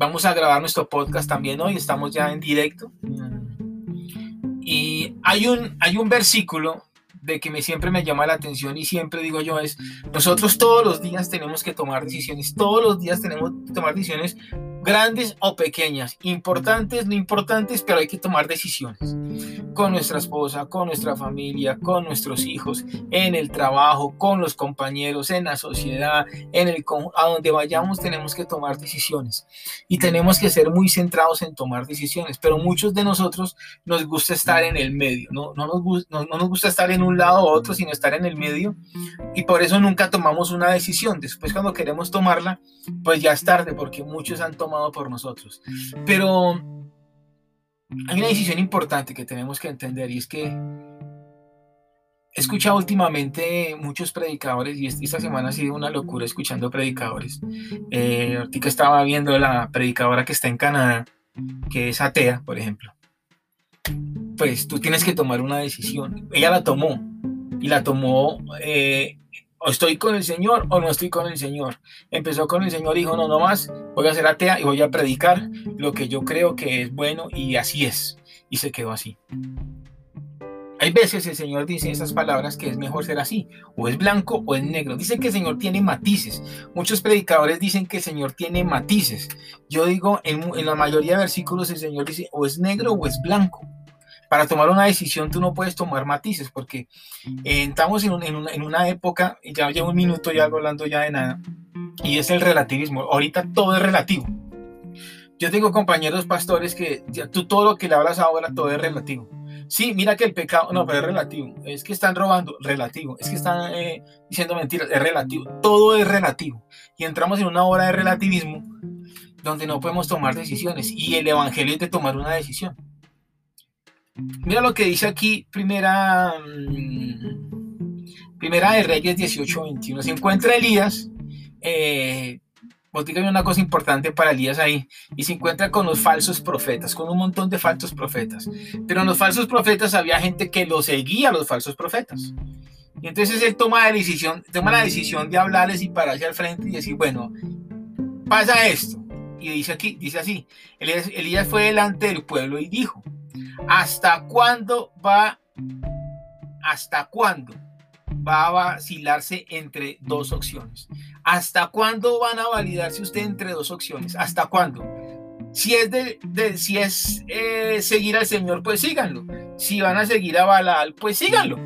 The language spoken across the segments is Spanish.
Vamos a grabar nuestro podcast también hoy, estamos ya en directo. Y hay un, hay un versículo de que me, siempre me llama la atención y siempre digo yo es, nosotros todos los días tenemos que tomar decisiones, todos los días tenemos que tomar decisiones grandes o pequeñas, importantes, no importantes, pero hay que tomar decisiones con nuestra esposa, con nuestra familia, con nuestros hijos, en el trabajo, con los compañeros, en la sociedad, en el a donde vayamos tenemos que tomar decisiones y tenemos que ser muy centrados en tomar decisiones, pero muchos de nosotros nos gusta estar en el medio, no, no, nos, no, no nos gusta estar en un lado u otro, sino estar en el medio y por eso nunca tomamos una decisión. Después cuando queremos tomarla, pues ya es tarde porque muchos han tomado por nosotros. Pero hay una decisión importante que tenemos que entender y es que he escuchado últimamente muchos predicadores y esta semana ha sido una locura escuchando predicadores. Eh, ahorita estaba viendo la predicadora que está en Canadá, que es atea, por ejemplo. Pues tú tienes que tomar una decisión. Ella la tomó y la tomó eh, o estoy con el Señor o no estoy con el Señor. Empezó con el Señor dijo, no, no más, voy a ser atea y voy a predicar lo que yo creo que es bueno y así es. Y se quedó así. Hay veces el Señor dice esas palabras que es mejor ser así, o es blanco o es negro. Dice que el Señor tiene matices. Muchos predicadores dicen que el Señor tiene matices. Yo digo, en, en la mayoría de versículos el Señor dice o es negro o es blanco para tomar una decisión tú no puedes tomar matices porque eh, estamos en, una, época, y ya llevo un minuto ya hablando ya de nada, y es el relativismo. Ahorita todo es relativo. Yo tengo compañeros pastores que ya, tú todo lo que le hablas ahora, todo es relativo. Sí, mira que el pecado, no, pero es relativo. Es que están robando, relativo. Es que están eh, diciendo mentiras, es relativo. Todo es relativo. Y entramos en una hora de relativismo donde no podemos tomar decisiones. Y el evangelio es de tomar una decisión. Mira lo que dice aquí, primera, mm, primera de Reyes 18-21. Se encuentra Elías, eh, una cosa importante para Elías ahí, y se encuentra con los falsos profetas, con un montón de falsos profetas. Pero en los falsos profetas había gente que lo seguía los falsos profetas. Y entonces él toma la decisión, toma la decisión de hablarles y pararse al frente y decir, bueno, pasa esto. Y dice aquí, dice así, Elías fue delante del pueblo y dijo, ¿Hasta cuándo va? ¿Hasta cuándo va a vacilarse entre dos opciones? ¿Hasta cuándo van a validarse usted entre dos opciones? ¿Hasta cuándo? Si es, de, si es eh, seguir al Señor, pues síganlo. Si van a seguir a Balal, pues síganlo.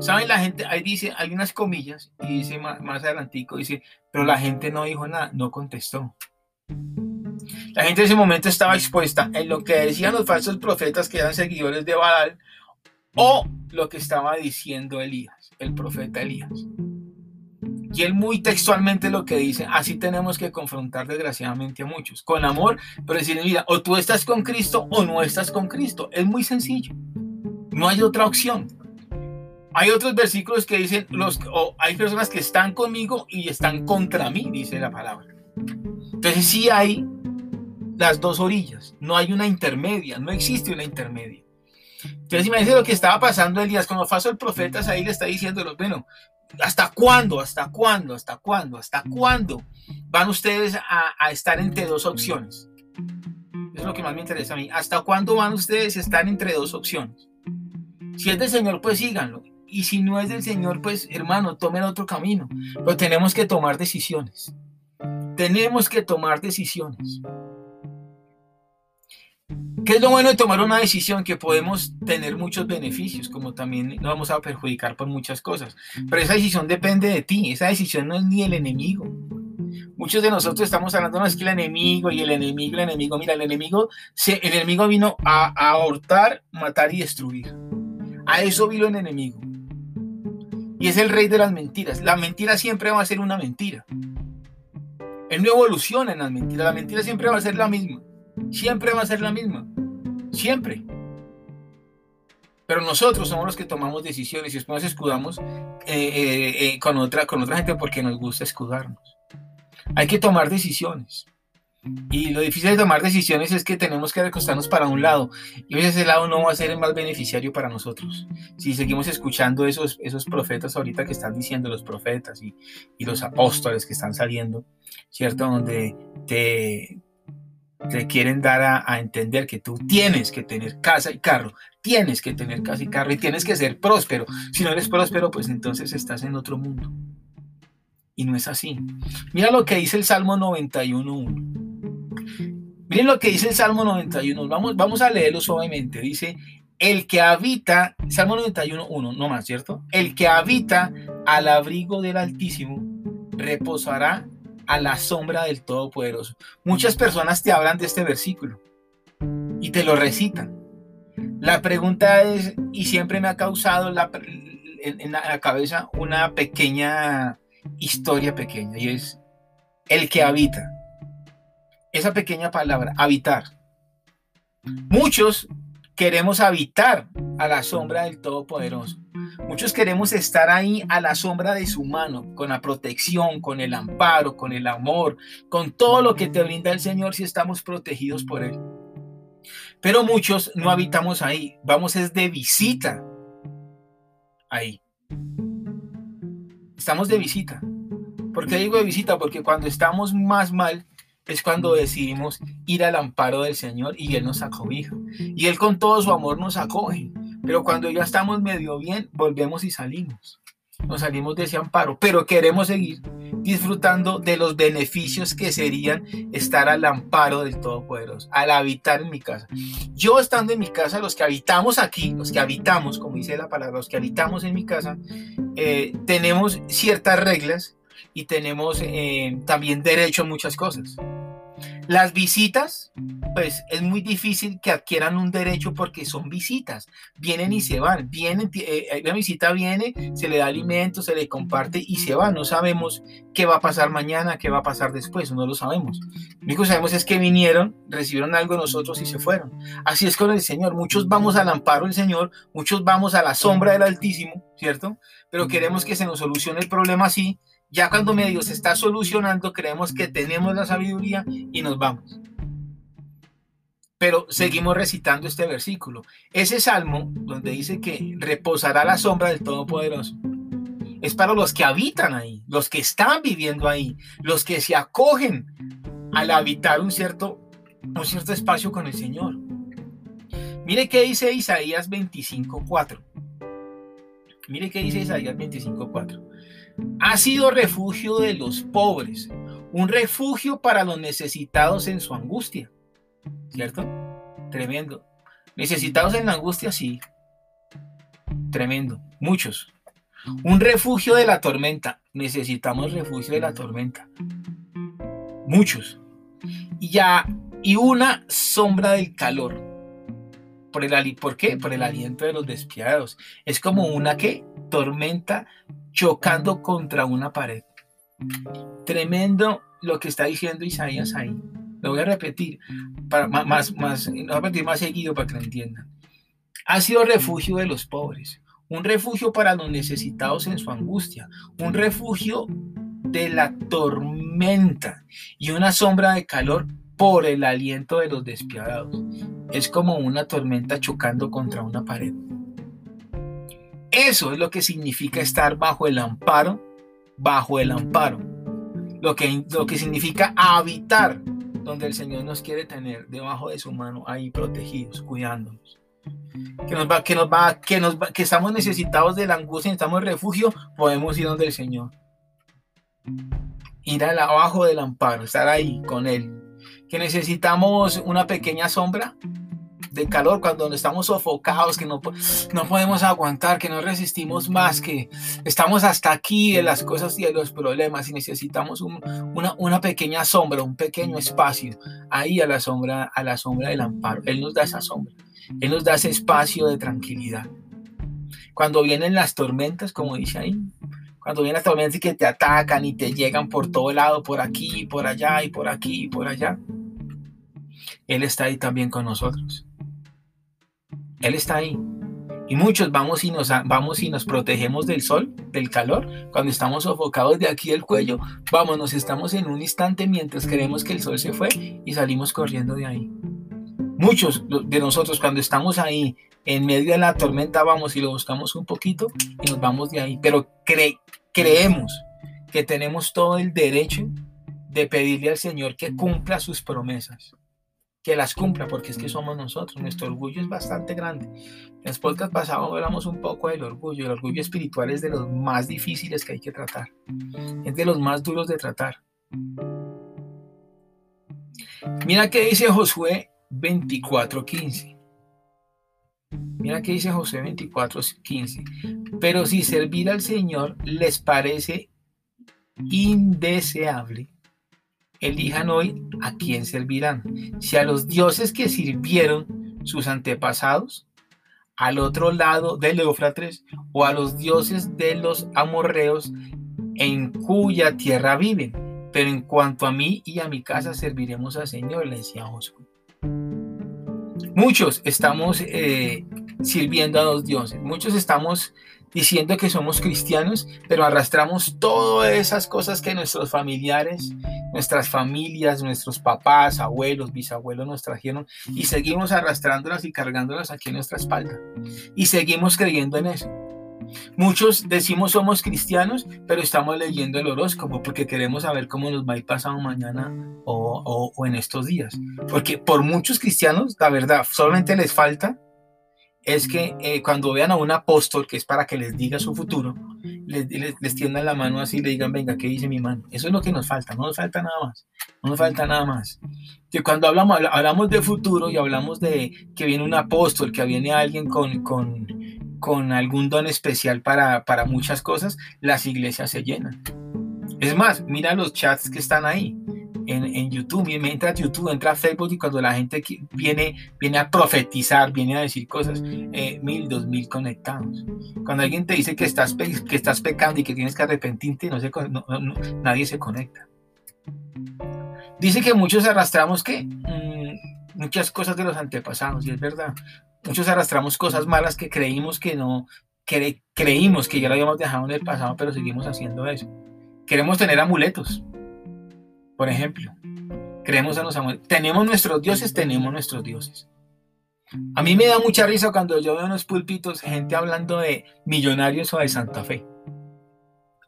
¿Saben? La gente, ahí dice, hay unas comillas, y dice más, más adelantico, dice, pero la gente no dijo nada, no contestó. La gente en ese momento estaba expuesta en lo que decían los falsos profetas que eran seguidores de Baal o lo que estaba diciendo Elías, el profeta Elías. Y él muy textualmente lo que dice, así tenemos que confrontar desgraciadamente a muchos, con amor, pero decir, mira, o tú estás con Cristo o no estás con Cristo. Es muy sencillo. No hay otra opción. Hay otros versículos que dicen, los, o hay personas que están conmigo y están contra mí, dice la palabra. Entonces sí hay las dos orillas, no hay una intermedia, no existe una intermedia. Entonces imagínense lo que estaba pasando Elías con los falsos profetas, ahí le está diciendo, bueno, ¿hasta cuándo? ¿Hasta cuándo? ¿Hasta cuándo? ¿Hasta cuándo van ustedes a, estar entre dos opciones? Es lo que más me interesa a mí. ¿Hasta cuándo van ustedes a estar entre dos opciones? Si es del Señor, pues síganlo. Y si no es del Señor, pues hermano, tomen otro camino. Pero tenemos que tomar decisiones. Tenemos que tomar decisiones. ¿Qué es lo bueno de tomar una decisión? Que podemos tener muchos beneficios, como también nos vamos a perjudicar por muchas cosas. Pero esa decisión depende de ti, esa decisión no es ni el enemigo. Muchos de nosotros estamos hablando, no es que el enemigo y el enemigo, el enemigo, mira, el enemigo, el enemigo vino a, a matar y destruir. A eso vino el enemigo. Y es el rey de las mentiras. La mentira siempre va a ser una mentira. Él no evoluciona en las mentiras. La mentira siempre va a ser la misma. Siempre va a ser la misma. Siempre. Pero nosotros somos los que tomamos decisiones y después nos escudamos eh, eh, eh, con, otra, con otra gente porque nos gusta escudarnos. Hay que tomar decisiones. Y lo difícil de tomar decisiones es que tenemos que recostarnos para un lado y ese lado no va a ser el más beneficiario para nosotros. Si seguimos escuchando esos, esos profetas ahorita que están diciendo los profetas y, y los apóstoles que están saliendo, ¿cierto? Donde te, te quieren dar a, entender que tú tienes que tener casa y carro, tienes que tener casa y carro y tienes que ser próspero. Si no eres próspero, pues entonces estás en otro mundo. Y no es así. Mira lo que dice el Salmo 91.1. Miren lo que dice el Salmo 91. Vamos, vamos a leerlo suavemente. Dice, el que habita, Salmo 91.1, no más, ¿cierto? El que habita al abrigo del Altísimo reposará a la sombra del Todopoderoso. Muchas personas te hablan de este versículo y te lo recitan. La pregunta es, y siempre me ha causado la, en la cabeza una pequeña historia pequeña y es el que habita. Esa pequeña palabra, habitar. Muchos queremos habitar a la sombra del Todopoderoso. Muchos queremos estar ahí a la sombra de su mano, con la protección, con el amparo, con el amor, con todo lo que te brinda el Señor si estamos protegidos por Él. Pero muchos no habitamos ahí, vamos es de visita ahí. Estamos de visita. ¿Por qué digo de visita? Porque cuando estamos más mal es cuando decidimos ir al amparo del Señor y Él nos acobija. Y Él con todo su amor nos acoge. Pero cuando ya estamos medio bien, volvemos y salimos. Nos salimos de ese amparo, pero queremos seguir disfrutando de los beneficios que serían estar al amparo del Todopoderoso, al habitar en mi casa. Yo estando en mi casa, los que habitamos aquí, los que habitamos, como dice la palabra, los que habitamos en mi casa, eh, tenemos ciertas reglas y tenemos eh, también derecho a muchas cosas. Las visitas, pues es muy difícil que adquieran un derecho porque son visitas, vienen y se van, vienen, eh, la visita viene, se le da alimento, se le comparte y se va, no sabemos qué va a pasar mañana, qué va a pasar después, no lo sabemos. Lo único que sabemos es que vinieron, recibieron algo de nosotros y se fueron. Así es con el Señor, muchos vamos al amparo del Señor, muchos vamos a la sombra del Altísimo, ¿cierto? Pero queremos que se nos solucione el problema así ya cuando medio se está solucionando, creemos que tenemos la sabiduría y nos vamos. Pero seguimos recitando este versículo. Ese salmo donde dice que reposará la sombra del Todopoderoso es para los que habitan ahí, los que están viviendo ahí, los que se acogen al habitar un cierto, un cierto espacio con el Señor. Mire qué dice Isaías 25.4. Mire qué dice Isaías 25.4 ha sido refugio de los pobres, un refugio para los necesitados en su angustia. ¿Cierto? Tremendo. Necesitados en la angustia, sí. Tremendo. Muchos. Un refugio de la tormenta. Necesitamos refugio de la tormenta. Muchos. Y ya, y una sombra del calor. Por, el, ¿Por qué? Por el aliento de los despiadados. Es como una que tormenta chocando contra una pared. Tremendo lo que está diciendo Isaías ahí. Lo voy a repetir, para, más, más, lo voy a repetir más seguido para que lo entiendan. Ha sido refugio de los pobres, un refugio para los necesitados en su angustia, un refugio de la tormenta y una sombra de calor por el aliento de los despiadados. Es como una tormenta chocando contra una pared. Eso es lo que significa estar bajo el amparo, bajo el amparo. Lo que, lo que significa habitar donde el Señor nos quiere tener, debajo de su mano, ahí protegidos, cuidándonos. Que nos va, que nos va, que nos que estamos necesitados de la angustia, necesitamos refugio, podemos ir donde el Señor. Ir al abajo del amparo, estar ahí con Él. Que necesitamos una pequeña sombra, de calor, cuando estamos sofocados, que no, no podemos aguantar, que no resistimos más, que estamos hasta aquí de las cosas y de los problemas y necesitamos una, una pequeña sombra, un pequeño espacio ahí a la sombra, a la sombra del amparo. Él nos da esa sombra, Él nos da ese espacio de tranquilidad. Cuando vienen las tormentas, como dice ahí, cuando vienen las tormentas y que te atacan y te llegan por todo lado, por aquí, por allá y por aquí y por allá, Él está ahí también con nosotros. Él está ahí. Y muchos vamos y nos, vamos y nos protegemos del sol del calor, cuando estamos sofocados de aquí del cuello, vámonos, estamos en un instante mientras creemos que el sol se fue y salimos corriendo de ahí. Muchos de nosotros cuando estamos ahí en medio de la tormenta vamos y lo buscamos un poquito y nos vamos de ahí, pero creemos que tenemos todo el derecho de pedirle al Señor que cumpla sus promesas que las cumpla, porque es que somos nosotros. Nuestro orgullo es bastante grande. En el podcast pasado hablamos un poco del orgullo. El orgullo espiritual es de los más difíciles que hay que tratar. Es de los más duros de tratar. Mira qué dice Josué 24:15. Mira qué dice Josué 24:15. Pero si servir al Señor les parece indeseable, elijan hoy a quién servirán. Si a los dioses que sirvieron sus antepasados, al otro lado del Éufrates, o a los dioses de los amorreos en cuya tierra viven. Pero en cuanto a mí y a mi casa serviremos al Señor, le decía Josué. Muchos estamos eh, sirviendo a los dioses, muchos estamos diciendo que somos cristianos, pero arrastramos todas esas cosas que nuestros familiares, nuestras familias, nuestros papás, abuelos, bisabuelos nos trajeron y seguimos arrastrándolas y cargándolas aquí en nuestra espalda. Y seguimos creyendo en eso. Muchos decimos somos cristianos, pero estamos leyendo el horóscopo porque queremos saber cómo nos va a ir pasado mañana o en estos días. Porque por muchos cristianos, la verdad, solamente les falta es que eh, cuando vean a un apóstol, que es para que les diga su futuro, les, les, tiendan la mano así y le digan, venga, ¿qué dice mi mano? Eso es lo que nos falta, no nos falta nada más, no nos falta nada más. Que cuando hablamos, hablamos de futuro y hablamos de que viene un apóstol, que viene alguien con, con, con algún don especial para, para muchas cosas, las iglesias se llenan. Es más, mira los chats que están ahí en, en, YouTube, entra a YouTube, entra a Facebook y cuando la gente viene, viene a profetizar, viene a decir cosas, eh, mil, dos mil conectados. Cuando alguien te dice que estás, que estás pecando y que tienes que arrepentirte, no se, nadie se conecta. Dice que muchos arrastramos que mm, muchas cosas de los antepasados, y es verdad. Muchos arrastramos cosas malas que creímos que no, que creímos que ya lo habíamos dejado en el pasado, pero seguimos haciendo eso. Queremos tener amuletos por ejemplo, creemos en los amores. Tenemos nuestros dioses, tenemos nuestros dioses. A mí me da mucha risa cuando yo veo en los púlpitos gente hablando de millonarios o de Santa Fe.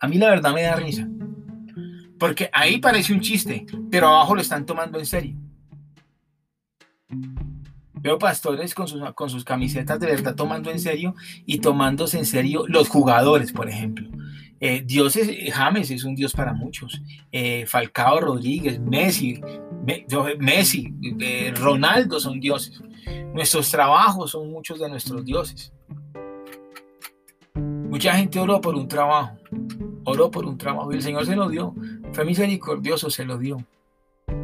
A mí la verdad me da risa. Porque ahí parece un chiste, pero abajo lo están tomando en serio. Veo pastores con sus, con sus camisetas de verdad tomando en serio y tomándose en serio los jugadores, por ejemplo. Eh, Dios es, James es un Dios para muchos. Eh, Falcao Rodríguez, Messi, Messi, eh, Ronaldo son dioses. Nuestros trabajos son muchos de nuestros dioses. Mucha gente oró por un trabajo, oró por un trabajo y el Señor se lo dio. Fue misericordioso, se lo dio.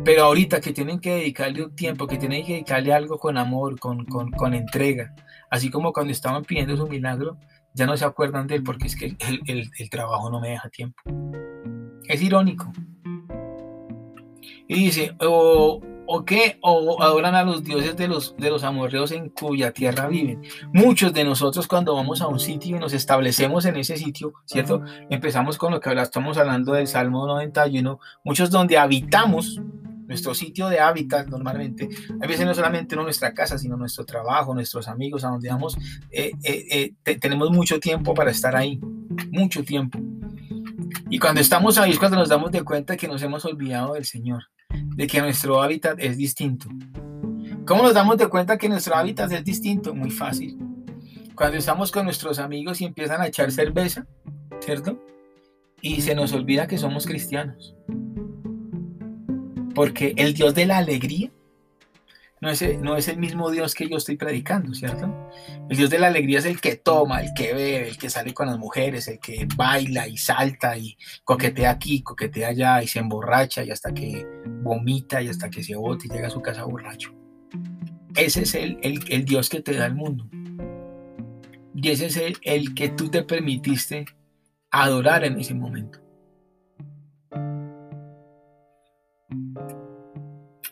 Pero ahorita que tienen que dedicarle un tiempo, que tienen que dedicarle algo con amor, con, con, con entrega, así como cuando estaban pidiendo su milagro, ya no se acuerdan de él porque es que el, trabajo no me deja tiempo. Es irónico. Y dice, o, o qué, o adoran a los dioses de los, de los amorreos en cuya tierra viven. Muchos de nosotros cuando vamos a un sitio y nos establecemos en ese sitio, ¿cierto? Empezamos con lo que estamos hablando del Salmo 91, muchos donde habitamos, nuestro sitio de hábitat normalmente, a veces no solamente nuestra casa, sino nuestro trabajo, nuestros amigos, a donde eh, eh, eh, tenemos mucho tiempo para estar ahí, mucho tiempo. Y cuando estamos ahí es cuando nos damos de cuenta que nos hemos olvidado del Señor, de que nuestro hábitat es distinto. ¿Cómo nos damos de cuenta que nuestro hábitat es distinto? Muy fácil. Cuando estamos con nuestros amigos y empiezan a echar cerveza, ¿cierto? Y se nos olvida que somos cristianos. Porque el Dios de la alegría no es, el mismo Dios que yo estoy predicando, ¿cierto? El Dios de la alegría es el que toma, el que bebe, el que sale con las mujeres, el que baila y salta y coquetea aquí, coquetea allá y se emborracha y hasta que vomita y hasta que se bote y llega a su casa borracho. Ese es el, el, Dios que te da el mundo. Y ese es el que tú te permitiste adorar en ese momento.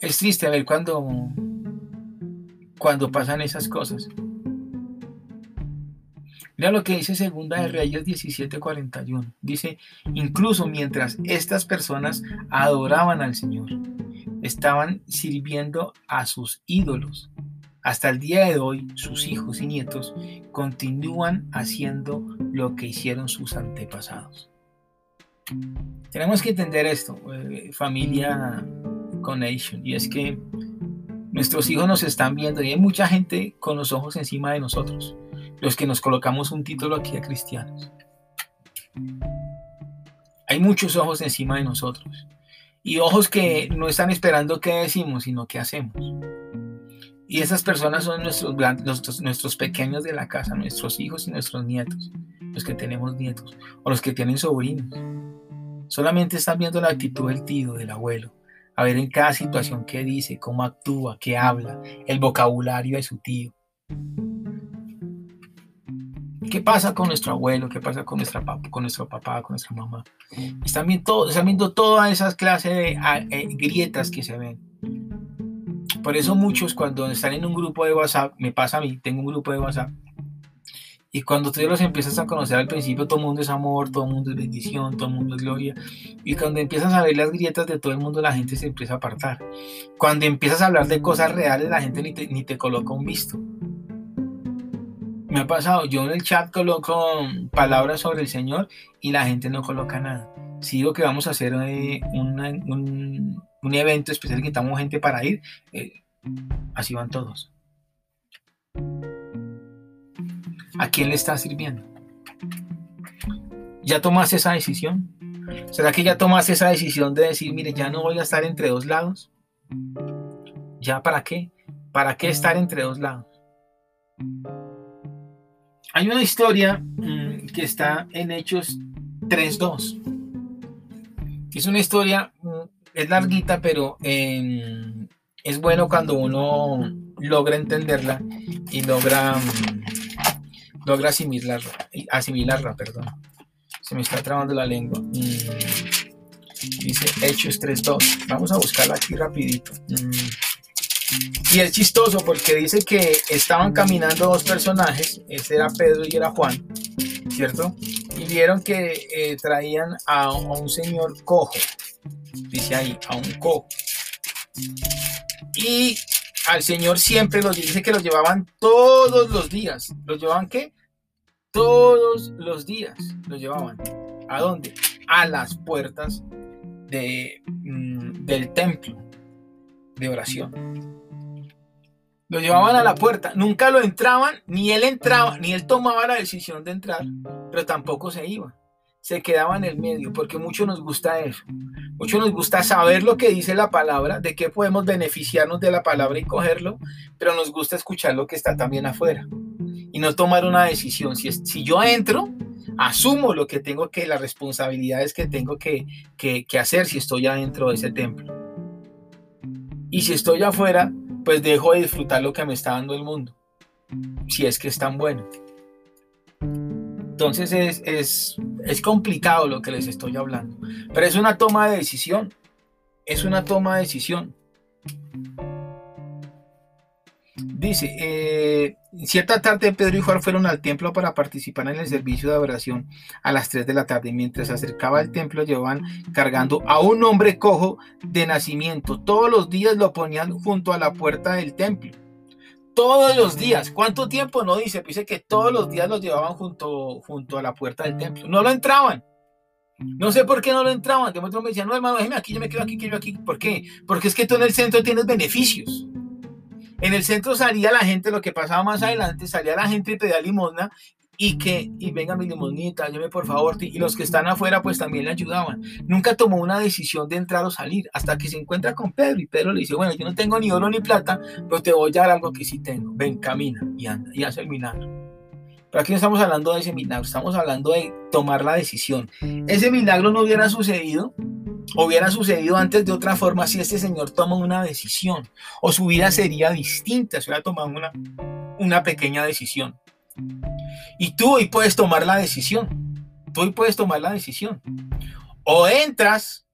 Es triste ver cuando, cuando pasan esas cosas. Mira lo que dice Segunda de Reyes 17:41. Dice, incluso mientras estas personas adoraban al Señor, estaban sirviendo a sus ídolos. Hasta el día de hoy, sus hijos y nietos continúan haciendo lo que hicieron sus antepasados. Tenemos que entender esto, eh, familia Y es que nuestros hijos nos están viendo y hay mucha gente con los ojos encima de nosotros los que nos colocamos un título aquí a cristianos. Hay muchos ojos encima de nosotros y ojos que no están esperando qué decimos, sino qué hacemos. Y esas personas son nuestros, nuestros, nuestros pequeños de la casa, nuestros hijos y nuestros nietos, los que tenemos nietos o los que tienen sobrinos. Solamente están viendo la actitud del tío, del abuelo, a ver en cada situación qué dice, cómo actúa, qué habla, el vocabulario de su tío. ¿Qué pasa con nuestro abuelo? ¿Qué pasa con, nuestra, con nuestro papá, con nuestra mamá? Están viendo, viendo todas esas clases de eh, grietas que se ven. Por eso muchos cuando están en un grupo de WhatsApp, me pasa a mí, tengo un grupo de WhatsApp, y cuando tú los empiezas a conocer al principio, todo el mundo es amor, todo el mundo es bendición, todo el mundo es gloria. Y cuando empiezas a ver las grietas de todo el mundo, la gente se empieza a apartar. Cuando empiezas a hablar de cosas reales, la gente ni te, ni te coloca un visto me ha pasado, yo en el chat coloco palabras sobre el Señor y la gente no coloca nada. Si digo que vamos a hacer eh, un, evento especial que estamos gente para ir, eh, así van todos. ¿A quién le está sirviendo? ¿Ya tomaste esa decisión? ¿Será que ya tomaste esa decisión de decir, mire, ya no voy a estar entre dos lados? ¿Ya para qué? ¿Para qué estar entre dos lados? Hay una historia mm, que está en Hechos 3.2. Es una historia, mm, es larguita, pero em, es bueno cuando uno logra entenderla y logra, mm, logra asimilarla, asimilarla, perdón. Se me está trabando la lengua. dice Hechos 3.2. Vamos a buscarla aquí rapidito. Y es chistoso porque dice que estaban caminando dos personajes, ese era Pedro y era Juan, ¿cierto? Y vieron que eh, traían a, un señor cojo, dice ahí, a un cojo. Y al señor siempre los dice que los llevaban todos los días. ¿Los llevaban qué? Todos los días los llevaban. ¿A dónde? A las puertas de, mm, del templo de oración. Lo llevaban a la puerta, nunca lo entraban, ni él entraba, ni él tomaba la decisión de entrar, pero tampoco se iba. Se quedaba en el medio, porque mucho nos gusta eso. Mucho nos gusta saber lo que dice la palabra, de qué podemos beneficiarnos de la palabra y cogerlo, pero nos gusta escuchar lo que está también afuera y no tomar una decisión. Si, si yo entro, asumo lo que tengo que, las responsabilidades que tengo que, que, que hacer si estoy adentro de ese templo. Y si estoy afuera, pues dejo de disfrutar lo que me está dando el mundo, si es que es tan bueno. Entonces es, es, es complicado lo que les estoy hablando, pero es una toma de decisión, es una toma de decisión. Dice, eh, cierta tarde Pedro y Juan fueron al templo para participar en el servicio de adoración a las 3 de la tarde. Mientras se acercaba al templo llevaban cargando a un hombre cojo de nacimiento. Todos los días lo ponían junto a la puerta del templo. Todos los días. ¿Cuánto tiempo? No dice. Dice que todos los días lo llevaban junto, junto a la puerta del templo. No lo entraban. No sé por qué no lo entraban. De momento me decían, no hermano, déjeme aquí, yo me quedo aquí, quiero aquí. ¿Por qué? Porque es que tú en el centro tienes beneficios. En el centro salía la gente, lo que pasaba más adelante, salía la gente y pedía limosna y que, y venga mi limonita, llame por favor, y los que están afuera pues también le ayudaban. Nunca tomó una decisión de entrar o salir hasta que se encuentra con Pedro y Pedro le dice, bueno, yo no tengo ni oro ni plata, pero te voy a dar algo que sí tengo. Ven, camina y anda y hace el milagro. Pero aquí no estamos hablando de ese milagro, estamos hablando de tomar la decisión. Ese milagro no hubiera sucedido hubiera sucedido antes de otra forma si este señor toma una decisión o su vida sería distinta si hubiera tomado una, una pequeña decisión. Y tú hoy puedes tomar la decisión. Tú hoy puedes tomar la decisión. O entras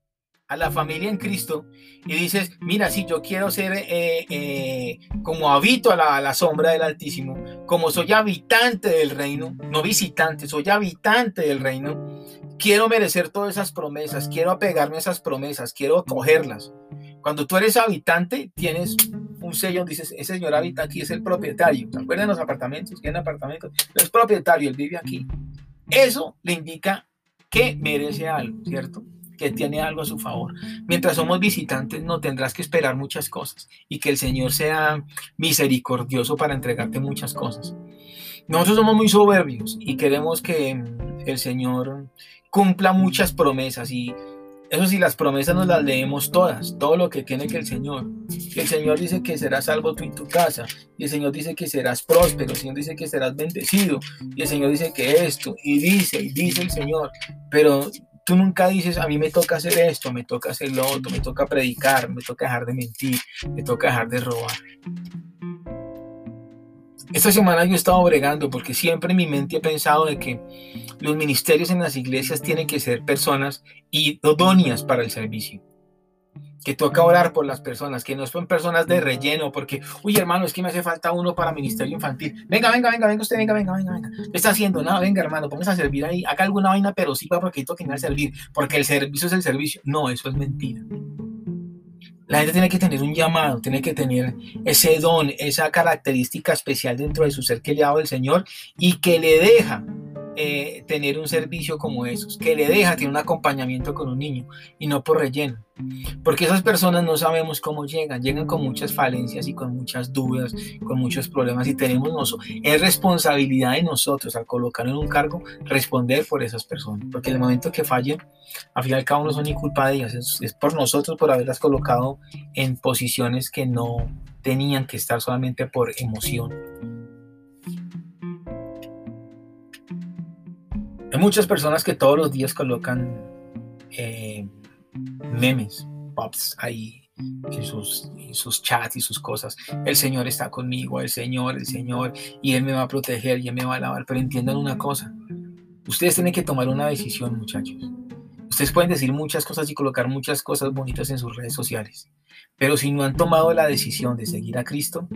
a la familia en Cristo y dices, mira, si yo quiero ser eh, eh, como habito a la, a la, sombra del Altísimo, como soy habitante del reino, no visitante, soy habitante del reino, quiero merecer todas esas promesas, quiero apegarme a esas promesas, quiero cogerlas. Cuando tú eres habitante, tienes un sello donde dices, ese señor habita aquí, es el propietario. ¿Se acuerdan los apartamentos? Tiene apartamentos. Es propietario, él vive aquí. Eso le indica que merece algo, ¿cierto? que tiene algo a su favor. Mientras somos visitantes no tendrás que esperar muchas cosas y que el Señor sea misericordioso para entregarte muchas cosas. Nosotros somos muy soberbios y queremos que el Señor cumpla muchas promesas y eso sí, las promesas nos las leemos todas, todo lo que tiene que el Señor. el Señor dice que serás salvo tú y tu casa. Y el Señor dice que serás próspero. El Señor dice que serás bendecido. Y el Señor dice que esto. Y dice, y dice el Señor. Pero Tú nunca dices, a mí me toca hacer esto, me toca hacer lo otro, me toca predicar, me toca dejar de mentir, me toca dejar de robar. Esta semana yo he estado bregando porque siempre en mi mente he pensado de que los ministerios en las iglesias tienen que ser personas idóneas para el servicio que toca orar por las personas, que no son personas de relleno, porque, uy, hermano, es que me hace falta uno para ministerio infantil. Venga, venga, venga, venga usted, venga, venga, venga, venga. ¿Qué está haciendo? Nada, venga, hermano, vamos a servir ahí, haga alguna vaina, pero sí para porque toca servir, porque el servicio es el servicio. No, eso es mentira. La gente tiene que tener un llamado, tiene que tener ese don, esa característica especial dentro de su ser que le ha dado el Señor y que le deja eh, tener un servicio como esos, que le deja tener un acompañamiento con un niño y no por relleno. Porque esas personas no sabemos cómo llegan, llegan con muchas falencias y con muchas dudas, con muchos problemas y tenemos nosotros, es responsabilidad de nosotros al colocar en un cargo responder por esas personas, porque en el momento que fallen, al final cada uno son ni culpa de ellas, es, es por nosotros por haberlas colocado en posiciones que no tenían que estar solamente por emoción. Hay muchas personas que todos los días colocan eh, memes, pops ahí en sus, sus chats y sus cosas. El Señor está conmigo, el Señor, el Señor, y Él me va a proteger y Él me va a lavar. Pero entiendan una cosa, ustedes tienen que tomar una decisión, muchachos. Ustedes pueden decir muchas cosas y colocar muchas cosas bonitas en sus redes sociales, pero si no han tomado la decisión de seguir a Cristo,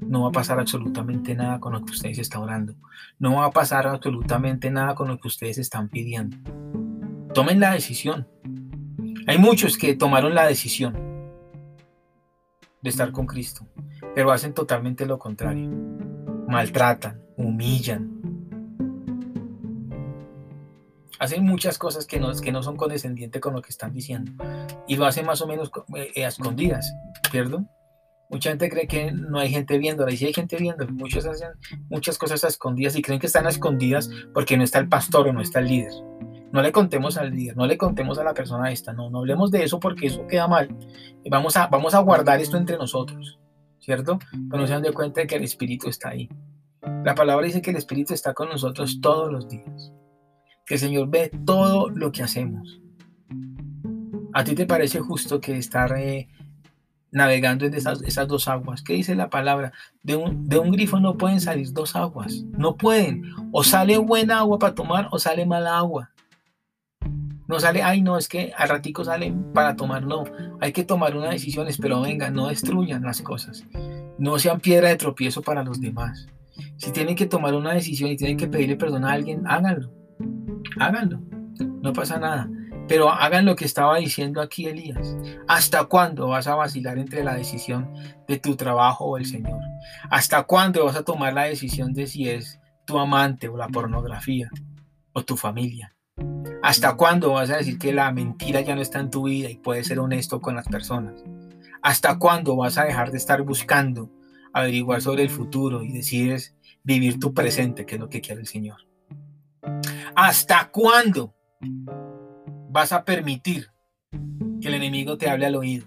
no va a pasar absolutamente nada con lo que ustedes están orando. No va a pasar absolutamente nada con lo que ustedes están pidiendo. Tomen la decisión. Hay muchos que tomaron la decisión de estar con Cristo, pero hacen totalmente lo contrario. Maltratan, humillan. Hacen muchas cosas que no, que no son condescendientes con lo que están diciendo. Y lo hacen más o menos eh, a escondidas, ¿cierto? Mucha gente cree que no hay gente viéndola y sí hay gente viendo. Muchos hacen muchas cosas a escondidas y creen que están a escondidas porque no está el pastor o no está el líder. No le contemos al líder, no le contemos a la persona esta, no, no hablemos de eso porque eso queda mal. Vamos a, vamos a guardar esto entre nosotros, ¿cierto? Pero no se dan cuenta de que el Espíritu está ahí. La palabra dice que el Espíritu está con nosotros todos los días. Que el Señor ve todo lo que hacemos. ¿A ti te parece justo que estar eh, navegando en esas, dos aguas. ¿Qué dice la palabra? De un, de un grifo no pueden salir dos aguas. No pueden. O sale buena agua para tomar o sale mala agua. No sale, ay, no, es que al ratico salen para tomar. No, hay que tomar unas decisiones, pero venga, no destruyan las cosas. No sean piedra de tropiezo para los demás. Si tienen que tomar una decisión y tienen que pedirle perdón a alguien, háganlo. Háganlo. No pasa nada. Pero hagan lo que estaba diciendo aquí Elías. ¿Hasta cuándo vas a vacilar entre la decisión de tu trabajo o el Señor? ¿Hasta cuándo vas a tomar la decisión de si es tu amante o la pornografía o tu familia? ¿Hasta cuándo vas a decir que la mentira ya no está en tu vida y puedes ser honesto con las personas? ¿Hasta cuándo vas a dejar de estar buscando averiguar sobre el futuro y decides vivir tu presente, que es lo que quiere el Señor? ¿Hasta cuándo vas a permitir que el enemigo te hable al oído?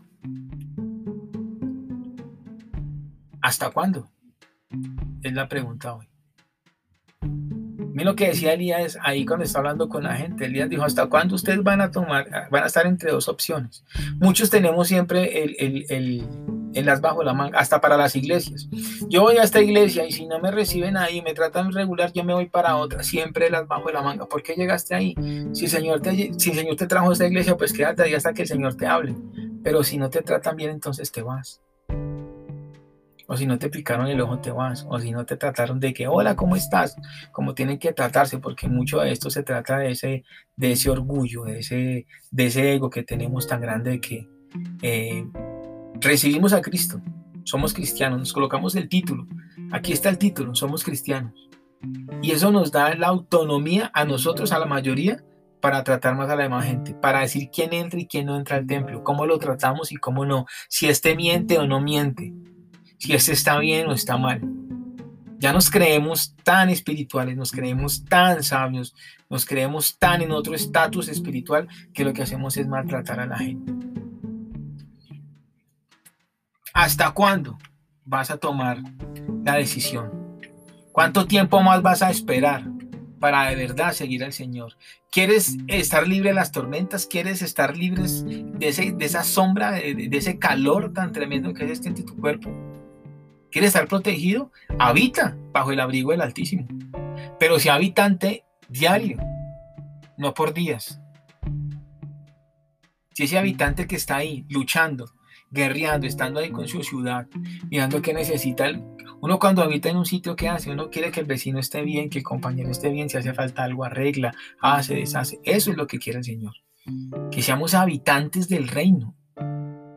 ¿Hasta cuándo? Es la pregunta hoy. Mira lo que decía Elías ahí cuando está hablando con la gente. Elías dijo, ¿hasta cuándo ustedes van a tomar, van a estar entre dos opciones? Muchos tenemos siempre el, el, en las bajo la manga, hasta para las iglesias. Yo voy a esta iglesia y si no me reciben ahí, me tratan regular, yo me voy para otra, siempre las bajo de la manga. ¿Por qué llegaste ahí? Si el Señor te, si el Señor te trajo esta iglesia, pues quédate ahí hasta que el Señor te hable. Pero si no te tratan bien, entonces te vas. O si no te picaron el ojo, te vas. O si no te trataron de que, hola, ¿cómo estás? Como tienen que tratarse, porque mucho de esto se trata de ese, de ese orgullo, de ese, de ese ego que tenemos tan grande de que eh, recibimos a Cristo, somos cristianos, nos colocamos el título. Aquí está el título, somos cristianos. Y eso nos da la autonomía a nosotros, a la mayoría, para tratar más a la demás gente, para decir quién entra y quién no entra al templo, cómo lo tratamos y cómo no, si este miente o no miente, si este está bien o está mal. Ya nos creemos tan espirituales, nos creemos tan sabios, nos creemos tan en otro estatus espiritual que lo que hacemos es maltratar a la gente. ¿Hasta cuándo vas a tomar la decisión? ¿Cuánto tiempo más vas a esperar para de verdad seguir al Señor? ¿Quieres estar libre de las tormentas? ¿Quieres estar libre de, esa sombra, de, ese calor tan tremendo que es este en tu cuerpo? ¿Quieres estar protegido? Habita bajo el abrigo del Altísimo. Pero sea habitante diario, no por días. Si ese habitante que está ahí luchando, guerreando, estando ahí con su ciudad, mirando qué necesita. Uno cuando habita en un sitio, ¿qué hace? Uno quiere que el vecino esté bien, que el compañero esté bien, si hace falta algo, arregla, hace, deshace. Eso es lo que quiere el Señor. Que seamos habitantes del reino.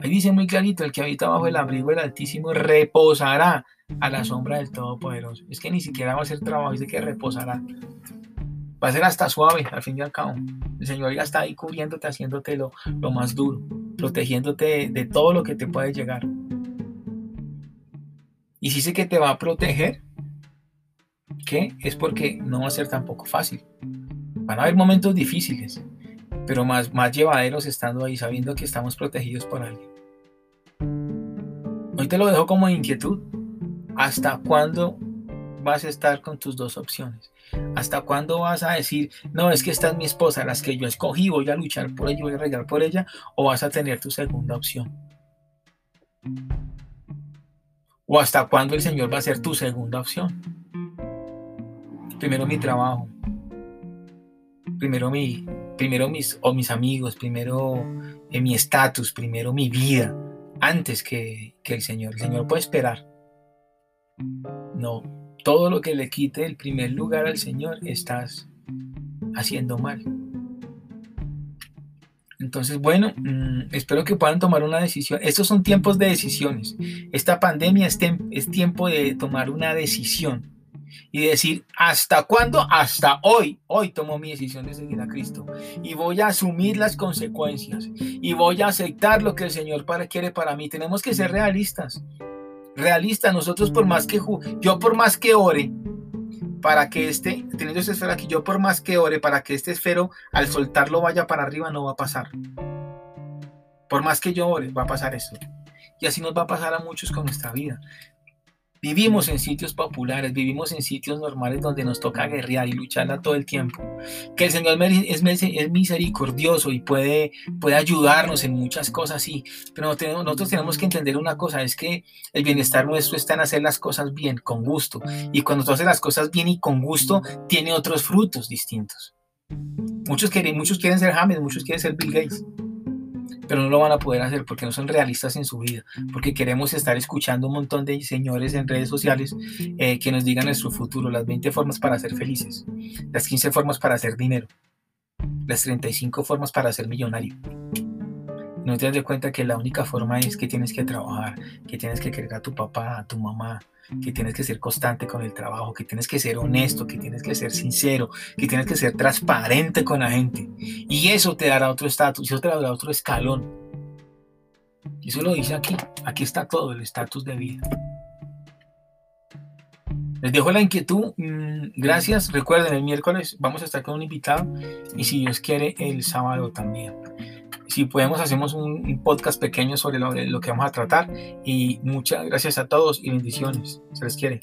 Ahí dice muy clarito, el que habita bajo el abrigo del Altísimo reposará a la sombra del Todopoderoso. Es que ni siquiera va a ser trabajo, dice que reposará. Va a ser hasta suave, al fin y al cabo. El Señor ya está ahí cubriéndote, haciéndote lo, lo más duro protegiéndote de, todo lo que te puede llegar. Y si sé que te va a proteger, ¿qué? Es porque no va a ser tampoco fácil. Van a haber momentos difíciles, pero más, más llevaderos estando ahí, sabiendo que estamos protegidos por alguien. Hoy te lo dejo como inquietud. ¿Hasta cuándo vas a estar con tus dos opciones? ¿Hasta cuándo vas a decir, no, es que esta es mi esposa, las que yo escogí, voy a luchar por ella, voy a regar por ella? ¿O vas a tener tu segunda opción? ¿O hasta cuándo el Señor va a ser tu segunda opción? Primero mi trabajo, primero, mi, primero mis, o mis amigos, primero en mi estatus, primero mi vida, antes que, que el Señor. El Señor puede esperar. No, todo lo que le quite el primer lugar al Señor, estás haciendo mal. Entonces, bueno, mm, espero que puedan tomar una decisión. Estos son tiempos de decisiones. Esta pandemia es tiempo de tomar una decisión y decir, ¿hasta cuándo? Hasta hoy. Hoy tomo mi decisión de seguir a Cristo. Y voy a asumir las consecuencias. Y voy a aceptar lo que el Señor quiere para mí. Tenemos que ser realistas realista. Nosotros por más que yo por más que ore para que este, teniendo esta esfera aquí, yo por más que ore para que este esfero al soltarlo vaya para arriba, no va a pasar. Por más que yo ore, va a pasar eso. Y así nos va a pasar a muchos con nuestra vida. Vivimos en sitios populares, vivimos en sitios normales donde nos toca guerrear y lucharla todo el tiempo. Que el Señor es, misericordioso y puede, puede ayudarnos en muchas cosas, sí. Pero nosotros tenemos que entender una cosa, es que el bienestar nuestro está en hacer las cosas bien, con gusto. Y cuando tú haces las cosas bien y con gusto, tiene otros frutos distintos. Muchos quieren, muchos quieren ser James, muchos quieren ser Bill Gates pero no lo van a poder hacer porque no son realistas en su vida, porque queremos estar escuchando un montón de señores en redes sociales eh, que nos digan nuestro futuro, las 20 formas para ser felices, las 15 formas para hacer dinero, las 35 formas para ser millonario. No te das de cuenta que la única forma es que tienes que trabajar, que tienes que querer a tu papá, a tu mamá, que tienes que ser constante con el trabajo, que tienes que ser honesto, que tienes que ser sincero, que tienes que ser transparente con la gente. Y eso te dará otro estatus, eso te dará otro escalón. Eso lo dice aquí. Aquí está todo el estatus de vida. Les dejo la inquietud. Mm, gracias. Recuerden, el miércoles vamos a estar con un invitado y si Dios quiere, el sábado también si podemos hacemos un, podcast pequeño sobre lo, lo, que vamos a tratar y muchas gracias a todos y bendiciones. Se les quiere.